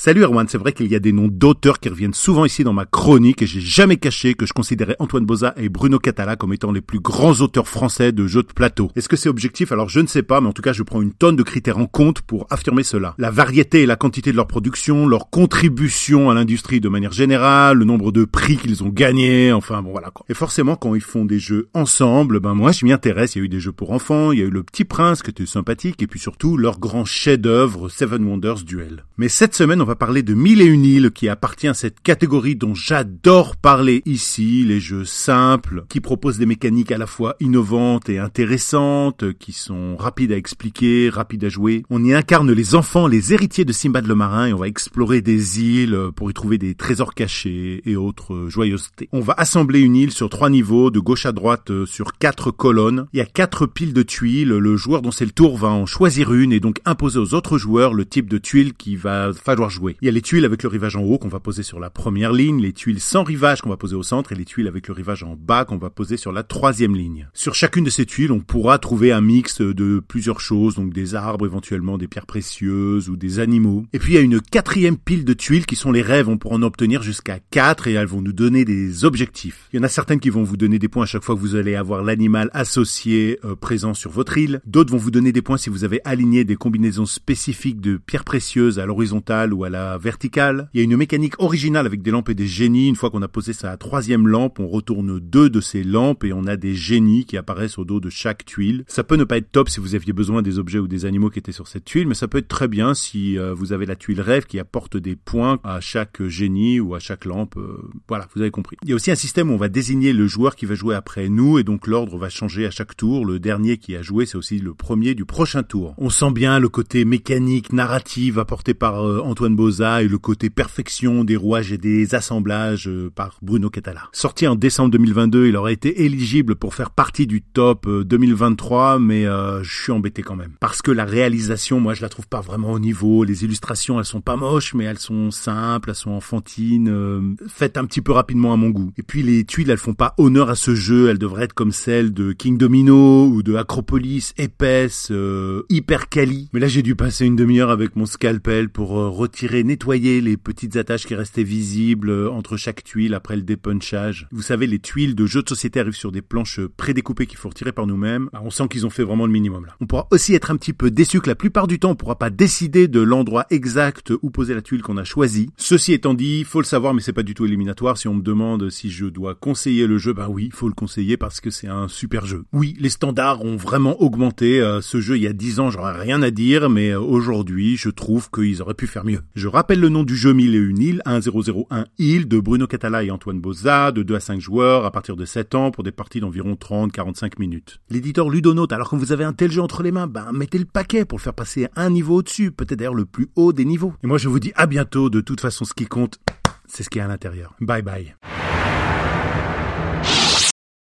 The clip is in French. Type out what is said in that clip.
Salut Erwan, c'est vrai qu'il y a des noms d'auteurs qui reviennent souvent ici dans ma chronique et j'ai jamais caché que je considérais Antoine Boza et Bruno Catala comme étant les plus grands auteurs français de jeux de plateau. Est-ce que c'est objectif? Alors je ne sais pas, mais en tout cas je prends une tonne de critères en compte pour affirmer cela. La variété et la quantité de leur production, leur contribution à l'industrie de manière générale, le nombre de prix qu'ils ont gagnés, enfin bon voilà quoi. Et forcément quand ils font des jeux ensemble, ben moi je m'y intéresse, il y a eu des jeux pour enfants, il y a eu Le Petit Prince qui était sympathique et puis surtout leur grand chef-d'œuvre Seven Wonders Duel. Mais cette semaine va parler de Mille et une îles qui appartient à cette catégorie dont j'adore parler ici, les jeux simples, qui proposent des mécaniques à la fois innovantes et intéressantes, qui sont rapides à expliquer, rapides à jouer. On y incarne les enfants, les héritiers de Simbad le marin et on va explorer des îles pour y trouver des trésors cachés et autres joyeusetés. On va assembler une île sur trois niveaux, de gauche à droite sur quatre colonnes. Il y a quatre piles de tuiles, le joueur dont c'est le tour va en choisir une et donc imposer aux autres joueurs le type de tuiles qu'il va falloir jouer. Il y a les tuiles avec le rivage en haut qu'on va poser sur la première ligne, les tuiles sans rivage qu'on va poser au centre et les tuiles avec le rivage en bas qu'on va poser sur la troisième ligne. Sur chacune de ces tuiles, on pourra trouver un mix de plusieurs choses, donc des arbres éventuellement, des pierres précieuses ou des animaux. Et puis il y a une quatrième pile de tuiles qui sont les rêves, on pourra en obtenir jusqu'à quatre et elles vont nous donner des objectifs. Il y en a certaines qui vont vous donner des points à chaque fois que vous allez avoir l'animal associé euh, présent sur votre île. D'autres vont vous donner des points si vous avez aligné des combinaisons spécifiques de pierres précieuses à l'horizontale ou à la verticale. Il y a une mécanique originale avec des lampes et des génies. Une fois qu'on a posé sa troisième lampe, on retourne deux de ces lampes et on a des génies qui apparaissent au dos de chaque tuile. Ça peut ne pas être top si vous aviez besoin des objets ou des animaux qui étaient sur cette tuile, mais ça peut être très bien si euh, vous avez la tuile rêve qui apporte des points à chaque génie ou à chaque lampe. Euh, voilà, vous avez compris. Il y a aussi un système où on va désigner le joueur qui va jouer après nous et donc l'ordre va changer à chaque tour. Le dernier qui a joué, c'est aussi le premier du prochain tour. On sent bien le côté mécanique, narratif apporté par euh, Boza et le côté perfection des rouages et des assemblages euh, par Bruno Catala. Sorti en décembre 2022, il aurait été éligible pour faire partie du top 2023, euh, mais euh, je suis embêté quand même. Parce que la réalisation, moi, je la trouve pas vraiment au niveau. Les illustrations, elles sont pas moches, mais elles sont simples, elles sont enfantines, faites un petit peu rapidement à mon goût. Et puis les tuiles, elles font pas honneur à ce jeu. Elles devraient être comme celles de King Domino ou de Acropolis, épaisses, hyper quali. Mais là, j'ai dû passer une demi-heure avec mon scalpel pour retirer, nettoyer les petites attaches qui restaient visibles euh, entre chaque tuile après le dépunchage. Vous savez, les tuiles de jeux de société arrivent sur des planches prédécoupées qu'il faut retirer par nous-mêmes. Bah, on sent qu'ils ont fait vraiment le minimum là. On pourra aussi être un petit peu déçu que la plupart du temps, on pourra pas décider de l'endroit exact où poser la tuile qu'on a choisi. Ceci étant dit, faut le savoir, mais c'est pas du tout éliminatoire. Si on me demande si je dois conseiller le jeu, bah oui, faut le conseiller parce que c'est un super jeu. Oui, les standards ont vraiment augmenté. Euh, ce jeu, il y a 10 ans, j'aurais rien à dire, mais euh, aujourd'hui, je trouve qu'ils auraient pu faire mieux. Je rappelle le nom du jeu Mille et une îles, 1001 île de Bruno Catala et Antoine Boza, de 2 à 5 joueurs à partir de 7 ans pour des parties d'environ 30-45 minutes. L'éditeur Ludonote, alors quand vous avez un tel jeu entre les mains, ben mettez le paquet pour le faire passer un niveau au-dessus, peut-être d'ailleurs le plus haut des niveaux. Et moi je vous dis à bientôt, de toute façon ce qui compte, c'est ce qui est à l'intérieur. Bye bye.